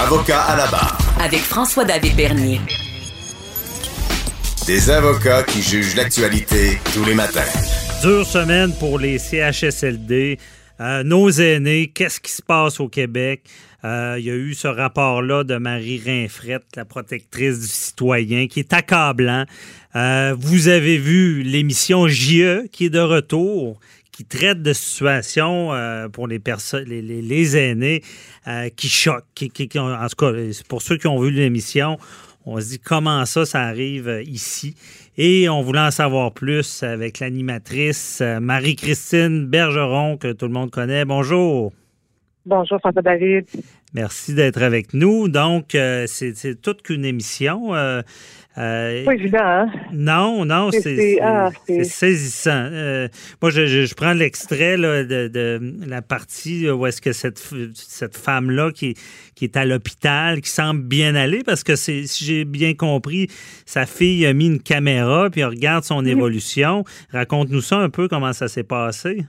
Avocat à la barre. Avec François-David Bernier. Des avocats qui jugent l'actualité tous les matins. Dure semaine pour les CHSLD. Euh, nos aînés, qu'est-ce qui se passe au Québec? Euh, il y a eu ce rapport-là de Marie Rinfrette, la protectrice du citoyen, qui est accablant. Euh, vous avez vu l'émission JE qui est de retour, qui traite de situations pour les personnes, les, aînés, qui choquent. Qui, en tout cas, pour ceux qui ont vu l'émission, on se dit comment ça, ça arrive ici? Et on voulait en savoir plus avec l'animatrice euh, Marie-Christine Bergeron, que tout le monde connaît. Bonjour. Bonjour, François David. Merci d'être avec nous. Donc, euh, c'est toute qu'une émission. Euh, euh, pas évident, hein? Non, non, c'est ah, saisissant. Euh, moi, je, prends l'extrait de, la partie où est-ce que cette, cette femme-là qui, qui est à l'hôpital, qui semble bien aller, parce que si j'ai bien compris, sa fille a mis une caméra, puis elle regarde son évolution. Raconte-nous ça un peu, comment ça s'est passé.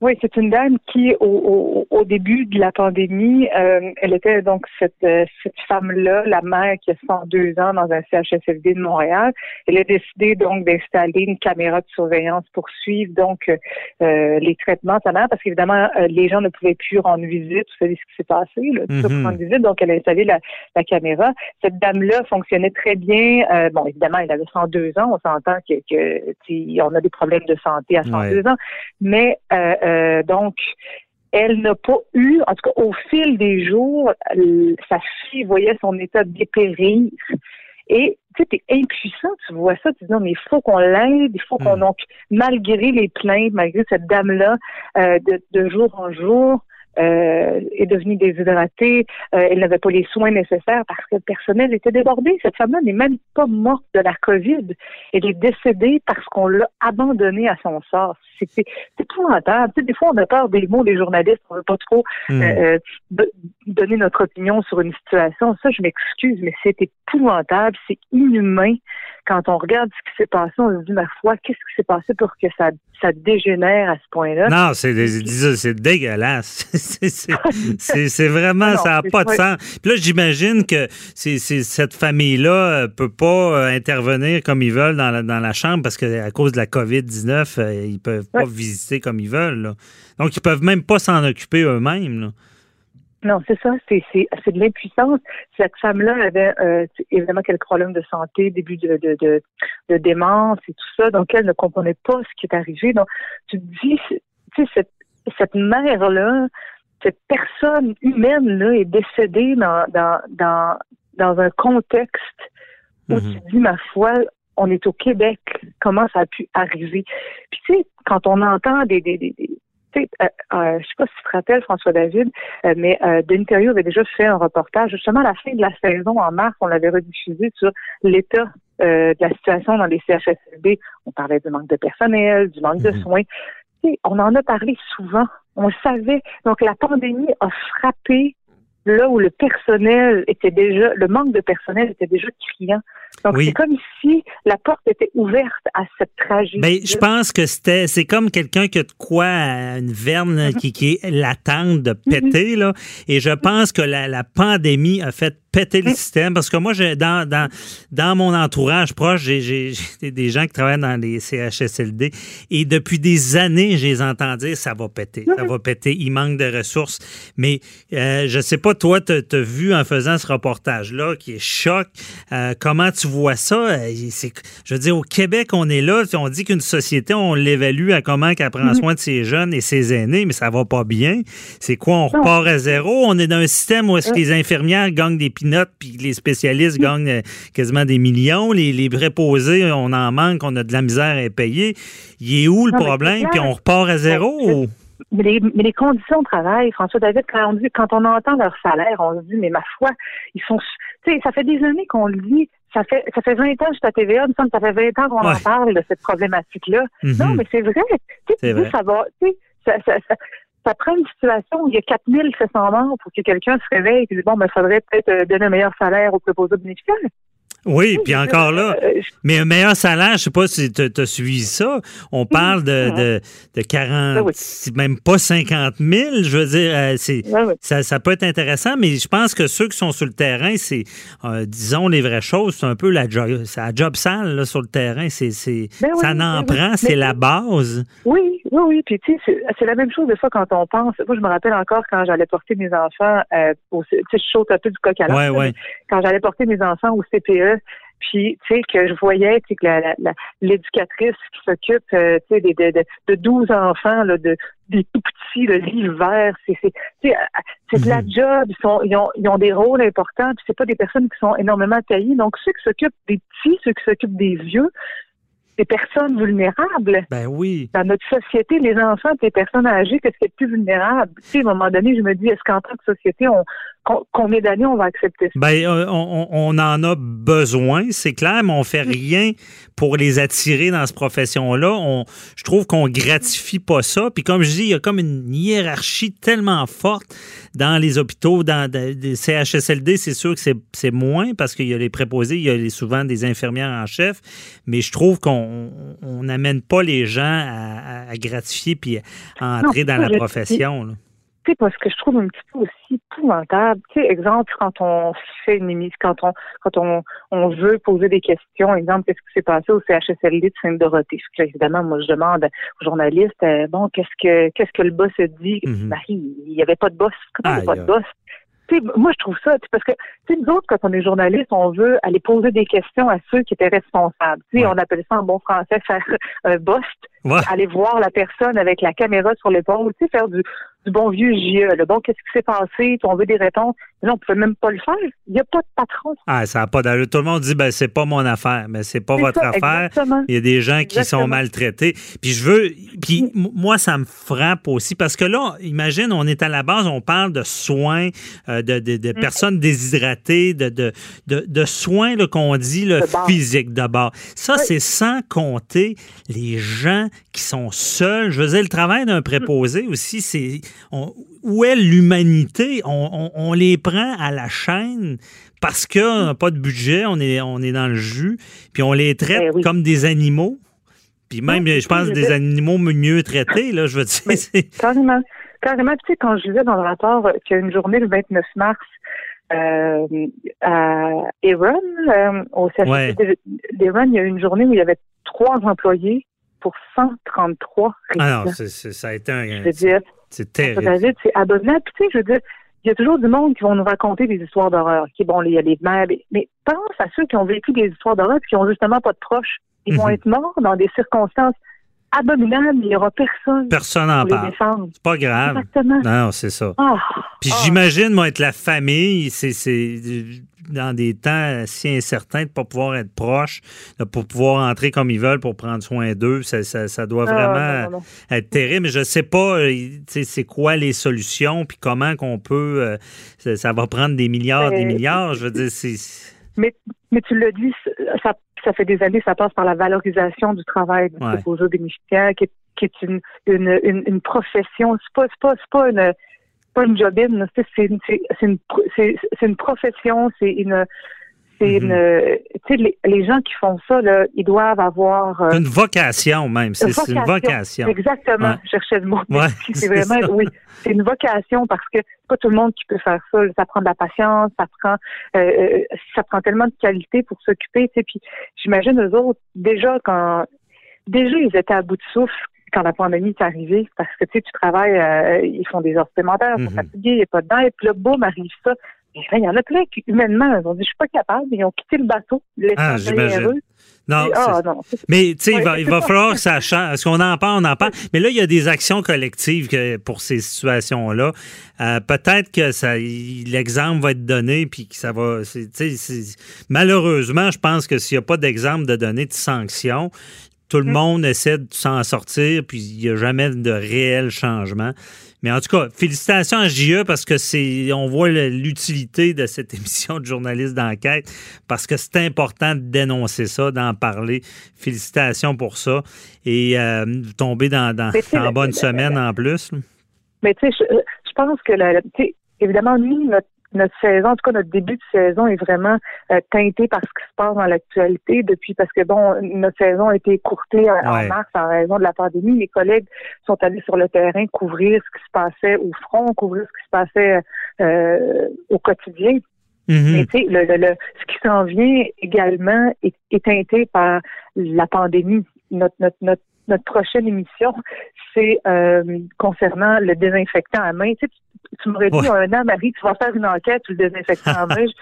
Oui, c'est une dame qui, au, au, début de la pandémie, euh, elle était donc cette, euh, cette femme-là, la mère qui a 102 ans dans un CHSLD de Montréal. Elle a décidé donc d'installer une caméra de surveillance pour suivre donc euh, les traitements de sa mère, parce qu'évidemment, les gens ne pouvaient plus rendre visite. Vous savez ce qui s'est passé, là, mm rendre visite. Donc, elle a installé la, la caméra. Cette dame-là fonctionnait très bien. bon, évidemment, elle avait 102 ans. On s'entend que, que on a des problèmes de santé à 102 ans, mais euh, donc, elle n'a pas eu, en tout cas au fil des jours, sa fille voyait son état dépérir. Et tu sais, es impuissant, tu vois ça, tu dis non, mais il faut qu'on l'aide, il faut qu'on hmm. donc, malgré les plaintes, malgré cette dame-là, euh, de, de jour en jour, euh, est devenue déshydratée, euh, elle n'avait pas les soins nécessaires parce que le personnel était débordé. Cette femme-là n'est même pas morte de la COVID. Elle est décédée parce qu'on l'a abandonnée à son sort. C'est épouvantable. Tu sais, des fois, on a peur des mots des journalistes. On ne veut pas trop hmm. euh, donner notre opinion sur une situation. Ça, je m'excuse, mais c'est épouvantable. C'est inhumain quand on regarde ce qui s'est passé, on se dit, ma foi, qu'est-ce qui s'est passé pour que ça, ça dégénère à ce point-là? Non, c'est dégueulasse. c'est vraiment, ça n'a pas de sens. Puis là, j'imagine que cette famille-là euh, peut pas euh, intervenir comme ils veulent dans la, dans la chambre parce qu'à cause de la COVID-19, euh, ils peuvent pas visiter comme ils veulent. Donc, ils peuvent même pas s'en occuper eux-mêmes. Non, c'est ça, c'est, de l'impuissance. Cette femme-là avait euh, évidemment quelques problèmes de santé, début de, de, de, de, démence et tout ça, donc elle ne comprenait pas ce qui est arrivé. Donc, tu te dis, tu sais, cette, cette mère-là, cette personne humaine-là est décédée dans, dans, dans, dans un contexte où mm-hmm. tu dis, ma foi, on est au Québec, comment ça a pu arriver? Puis tu sais, quand on entend des, des, des, tu sais, euh, euh, je sais pas si tu te rappelles, François David, euh, mais euh, Denis avait déjà fait un reportage, justement à la fin de la saison, en mars, on l'avait rediffusé sur l'état euh, de la situation dans les CHSLD. On parlait du manque de personnel, du manque de mhm. soins. On en a parlé souvent. On le savait. Donc, la pandémie a frappé là où le personnel était déjà, le manque de personnel était déjà criant. Donc, c'est comme si la porte était ouverte à cette tragédie. Mais ben, je pense que c'était, c'est comme quelqu'un qui a de quoi, une verne qui, qui est latente de péter, là. Et je pense que la, la pandémie a fait péter le système parce que moi, dans, dans, dans mon entourage proche, j'ai des gens qui travaillent dans les CHSLD et depuis des années, je les entends dire ça va péter, ça va péter, il manque de ressources. Mais euh, je sais pas, toi, tu as, vu en faisant ce reportage-là qui est choc, euh, comment tu vois ça? Euh, je veux dire, au Québec, on est là, on dit qu'une société, on l'évalue à comment qu'elle prend soin de ses jeunes et ses aînés, mais ça va pas bien. C'est quoi, on repart à zéro? On est dans un système où est-ce que les infirmières gagnent des puis les spécialistes gagnent euh, quasiment des millions. Les, les préposés, on en manque, on a de la misère à payer. Il est où le problème? Puis on repart à zéro? Mais les, mais les, conditions de travail, François David, quand on, dit, quand on entend leur salaire, on se dit, mais ma foi, ils sont, tu sais, ça fait des années qu'on le dit, ça fait, ça fait 20 ans que je suis à TVA, il me semble ça fait 20 ans qu'on en parle de cette problématique-là. Non, mais c'est vrai, tu sais, ça va, tu sais, ça, ça, ça, ça prend une situation où il y a 4700 morts pour que quelqu'un se réveille et dise, bon, ben, il faudrait peut-être euh, donner un meilleur salaire aux proposés bénéficiaires. Oui, puis encore là, mais un meilleur salaire, je sais pas si tu as suivi ça. On parle de, de, de 40, même pas 50 000. Je veux dire, c'est, ça, ça, peut être intéressant, mais je pense que ceux qui sont sur le terrain, c'est, disons les vraies choses, c'est un peu la job, la job sale là, sur le terrain. C'est, c'est, ben ça n'en ben prend, c'est la base. Oui, oui, oui. Puis tu sais, c'est la même chose de ça quand on pense. Moi, je me rappelle encore quand j'allais porter mes enfants euh, au, tu sais, je saute un peu du coq à l'âne. Quand j'allais porter mes enfants au CPE, puis tu sais que je voyais que l'éducatrice qui s'occupe euh, tu sais de, de, de 12 enfants là, de des tout petits le l'hiver c'est c'est c'est de la mhm. job ils sont ils ont, ils ont des rôles importants puis c'est pas des personnes qui sont énormément taillées donc ceux qui s'occupent des petits ceux qui s'occupent des vieux des personnes vulnérables. Ben oui. Dans notre société, les enfants et les personnes âgées, qu'est-ce qui est plus vulnérable? Tu sais, à un moment donné, je me dis, est-ce qu'en tant que société, on, combien d'années on va accepter ça? Ben, euh, on, en a besoin, c'est clair, mais on fait rien pour les attirer dans cette profession-là. je trouve qu'on gratifie pas ça. Puis comme je dis, il y a comme une hiérarchie tellement forte dans les hôpitaux, dans les CHSLD, c'est sûr que c'est moins parce qu'il y a les préposés, il y a souvent des infirmières en chef, mais je trouve qu'on n'amène pas les gens à, gratifier puis à entrer dans la profession. Là parce que je trouve un petit peu aussi épouvantable. Tu sais, exemple, quand on fait une émission, quand on quand on, on veut poser des questions, exemple, qu'est-ce qui s'est passé au CHSLD de Sainte-Dorothée? évidemment, moi, je demande aux journalistes, euh, bon, qu'est-ce que qu'est-ce que le boss a dit? Mm-hmm. Marie, il n'y avait pas de boss. Comment il n'y a pas de boss? Moi, je trouve ça, parce que nous autres, quand on est journaliste, on veut aller poser des questions à ceux qui étaient responsables. sais, On appelle ça en bon français faire un bust, aller voir la personne avec la caméra sur l'épaule, faire du, du bon vieux JE. Le bon, qu'est-ce qui s'est passé? On veut des réponses. Mais non, on ne peut même pas le faire. Il n'y a pas de patron. Ah, ça n'a pas d'allure. Tout le monde dit, ben, c'est pas mon affaire. Mais c'est pas votre affaire. Il y a des gens qui sont maltraités. Puis je veux, puis moi, ça me frappe aussi parce que là, imagine, on est à la base, on parle de soins, euh, de, de, de mm. personnes déshydratées, de, de, de, soins qu'on dit le physique d'abord. Ça, c'est sans compter les gens qui sont seuls. Je veux dire, le travail d'un préposé aussi, c'est où est l'humanité? On, les prend à la chaîne parce qu'on n'a pas de budget, on est, on est dans le jus, puis on les traite eh comme des animaux. Puis même, je pense, des animaux mieux traités, là, je veux dire. carrément. Carrément, tu sais, quand je disais dans le rapport qu'il y a une journée le 29 mars euh, à Eron, euh, au CHU d'Eron, il y a eu une journée où il y avait trois employés pour 133 résidents. Ah non, ça a été un... Je veux dire, c'est terrible. c'est abominable. tu sais, je veux dire, il y a toujours du monde qui vont nous raconter des histoires d'horreur. Qui bon, il y a les mères, mais, pense à ceux qui ont vécu des histoires d'horreur et qui ont justement pas de proches. Ils vont mhm. être morts dans des circonstances abominable, il n'y aura personne. Personne en parle. C'est pas grave. Exactement. Non, c'est ça. Ah. Puis ah. j'imagine, moi, être la famille, c'est dans des temps si incertains de ne pas pouvoir être proche, de ne pas pouvoir entrer comme ils veulent pour prendre soin d'eux. Ça, ça, doit ah, vraiment être terrible. Mais je ne sais pas, euh, c'est quoi les solutions, puis comment qu'on peut. Euh, ça, va prendre des milliards, des milliards. Je veux dire, c'est. Mais, mais tu le dis, ça ça fait des années, ça passe par la valorisation du travail du ouais. bénéficiaire, qui est, qui est une, une, une, une profession. C'est pas, pas, pas une pas une jobine, c'est une, une, une profession, c'est une c'est mhm. une, tu sais, les, gens qui font ça, là, ils doivent avoir euh, une vocation même. C'est une vocation. Exactement. Je cherchais le mot. c'est vraiment, oui, c'est une vocation parce que c'est pas tout le monde qui peut faire ça. Ça prend de la patience, ça prend, euh, euh, ça prend tellement de qualité pour s'occuper. Puis j'imagine eux autres déjà quand, déjà ils étaient à bout de souffle quand la pandémie est arrivée, parce que tu sais, tu travailles, ils font des heures supplémentaires, ils sont mhm. fatigués, il n'y a pas de dents, et puis là, boum, arrive ça. Il y en a plein qui, humainement, ils ont dit, je suis pas capable, ils ont quitté le bateau, ah, j'imagine. Non, ah, non, mais tu sais, il va, il va falloir que ça change. Parce qu'on en parle, on en parle. Mais là, il y a des actions collectives pour ces situations-là. Euh, peut-être que ça, l'exemple va être donné, puis que ça va. malheureusement, je pense que s'il n'y a pas d'exemple de donner de sanctions, tout le mm. monde essaie de s'en sortir, puis il n'y a jamais de réel changement. Mais en tout cas, félicitations à JE parce que c'est, on voit l'utilité de cette émission de journaliste d'enquête parce que c'est important de dénoncer ça, d'en parler. Félicitations pour ça et euh, tomber dans, dans, en bonne semaine en plus. Mais tu sais, je, pense que, la, évidemment, nous, notre saison, en tout cas notre début de saison est vraiment euh, teinté par ce qui se passe dans l'actualité depuis parce que bon, notre saison a été écourtée en, mars en raison de la pandémie. Mes collègues sont allés sur le terrain couvrir ce qui se passait au front, couvrir ce qui se passait euh, au quotidien. Mais tu sais, le, le, ce qui s'en vient également est, est, teinté par la pandémie. Notre, notre, notre, notre prochaine émission, c'est euh, concernant le désinfectant à main. Tu, sais, tu, m'aurais dit un an, Marie, tu vas faire une enquête sur le désinfectant main.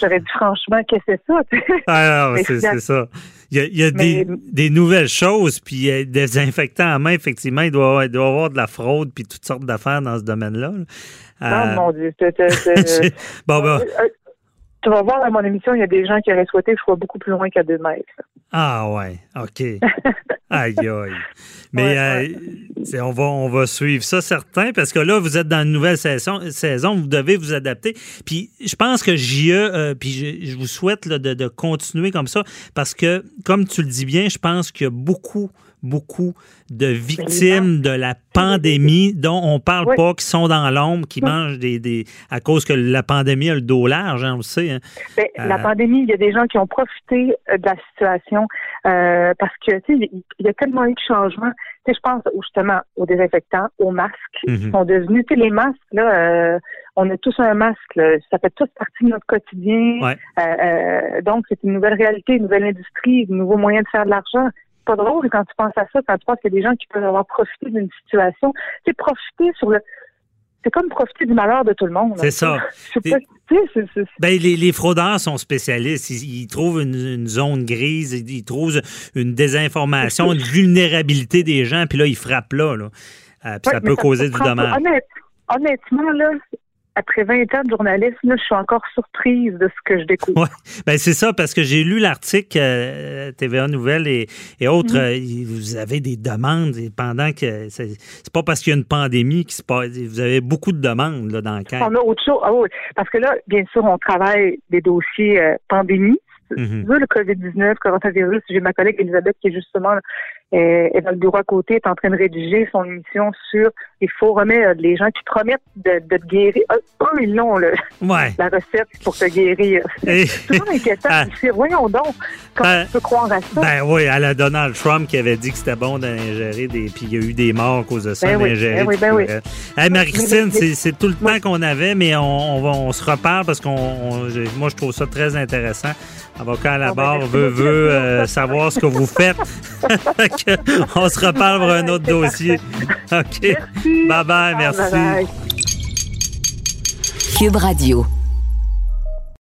J'aurais dit franchement, qu'est-ce que c'est ça? ah c'est ça. Il y a, il y a des, des, nouvelles choses, puis il y a des désinfectants à main, effectivement, il doit, il doit y avoir de la fraude, puis toutes sortes d'affaires dans ce domaine-là. Euh... mon Dieu. bon, ben, tu vas voir à mon émission, il y a des gens qui auraient souhaité que je sois beaucoup plus loin qu'à deux mètres. Ah ouais, OK. aïe aïe. Mais euh, on, va, on va suivre ça, certain, parce que là, vous êtes dans une nouvelle saison, saison vous devez vous adapter. Puis je pense que JE, euh, puis je, vous souhaite de, de, continuer comme ça, parce que, comme tu le dis bien, je pense qu'il y a beaucoup beaucoup de victimes de la pandémie dont on parle pas, qui sont dans l'ombre, qui mangent des, des, à cause que la pandémie a le dos large, hein, on le sait. Hein. Ben, la euh, pandémie, il y a des gens qui ont profité euh, de la situation euh, parce que tu sais, il y a tellement eu de changements. Tu sais, je pense justement aux désinfectants, aux masques, mhm. qui sont devenus, tu sais, les masques là. on a tous un masque, ça fait toute partie de notre quotidien. donc, c'est une nouvelle réalité, une nouvelle industrie, un nouveau moyen de faire de l'argent pas drôle quand tu penses à ça, quand tu penses qu'il y a des gens qui peuvent avoir profité d'une situation. C'est profiter sur le. C'est comme profiter du malheur de tout le monde. C'est ça. Ben, les, les, fraudeurs sont spécialistes. Ils, trouvent une, zone grise, ils, trouvent une désinformation, une vulnérabilité des gens, puis là, ils frappent là. là. Euh, puis ça peut causer du dommage. honnêtement, là, après 20 ans de journalisme, je suis encore surprise de ce que je découvre. Ouais. Ben c'est ça, parce que j'ai lu l'article euh, TVA Nouvelles et, autres. Mhm. Euh, vous avez des demandes pendant que. C'est pas parce qu'il y a une pandémie qui se passe. Vous avez beaucoup de demandes là, dans le cas. On a autre chose. Ah oui, parce que là, bien sûr, on travaille des dossiers euh, pandémie. Mm Le COVID-19, coronavirus, j'ai ma collègue Elisabeth qui est justement le bureau à côté, est en train de rédiger son émission sur il faut remettre les gens qui te promettent de, de te guérir. Eux, ils l'ont, la recette pour te guérir. C'est toujours inquiétant. Ah. voyons donc, comment ben, tu peux croire à ça? Ben oui, à la Donald Trump qui avait dit que c'était bon d'ingérer des. Puis il y a eu des morts à cause de ça, ben d'ingérer. Oui, ben oui, ben oui. Marie-Christine, c'est tout le temps qu'on avait, mais on, on, va, on se reparle parce qu'on. Moi, je trouve ça très intéressant. Avocat à la barre veut, veut euh, savoir ce que vous faites. On se reparle pour un autre dossier. OK. Bye bye, merci. Cube Radio.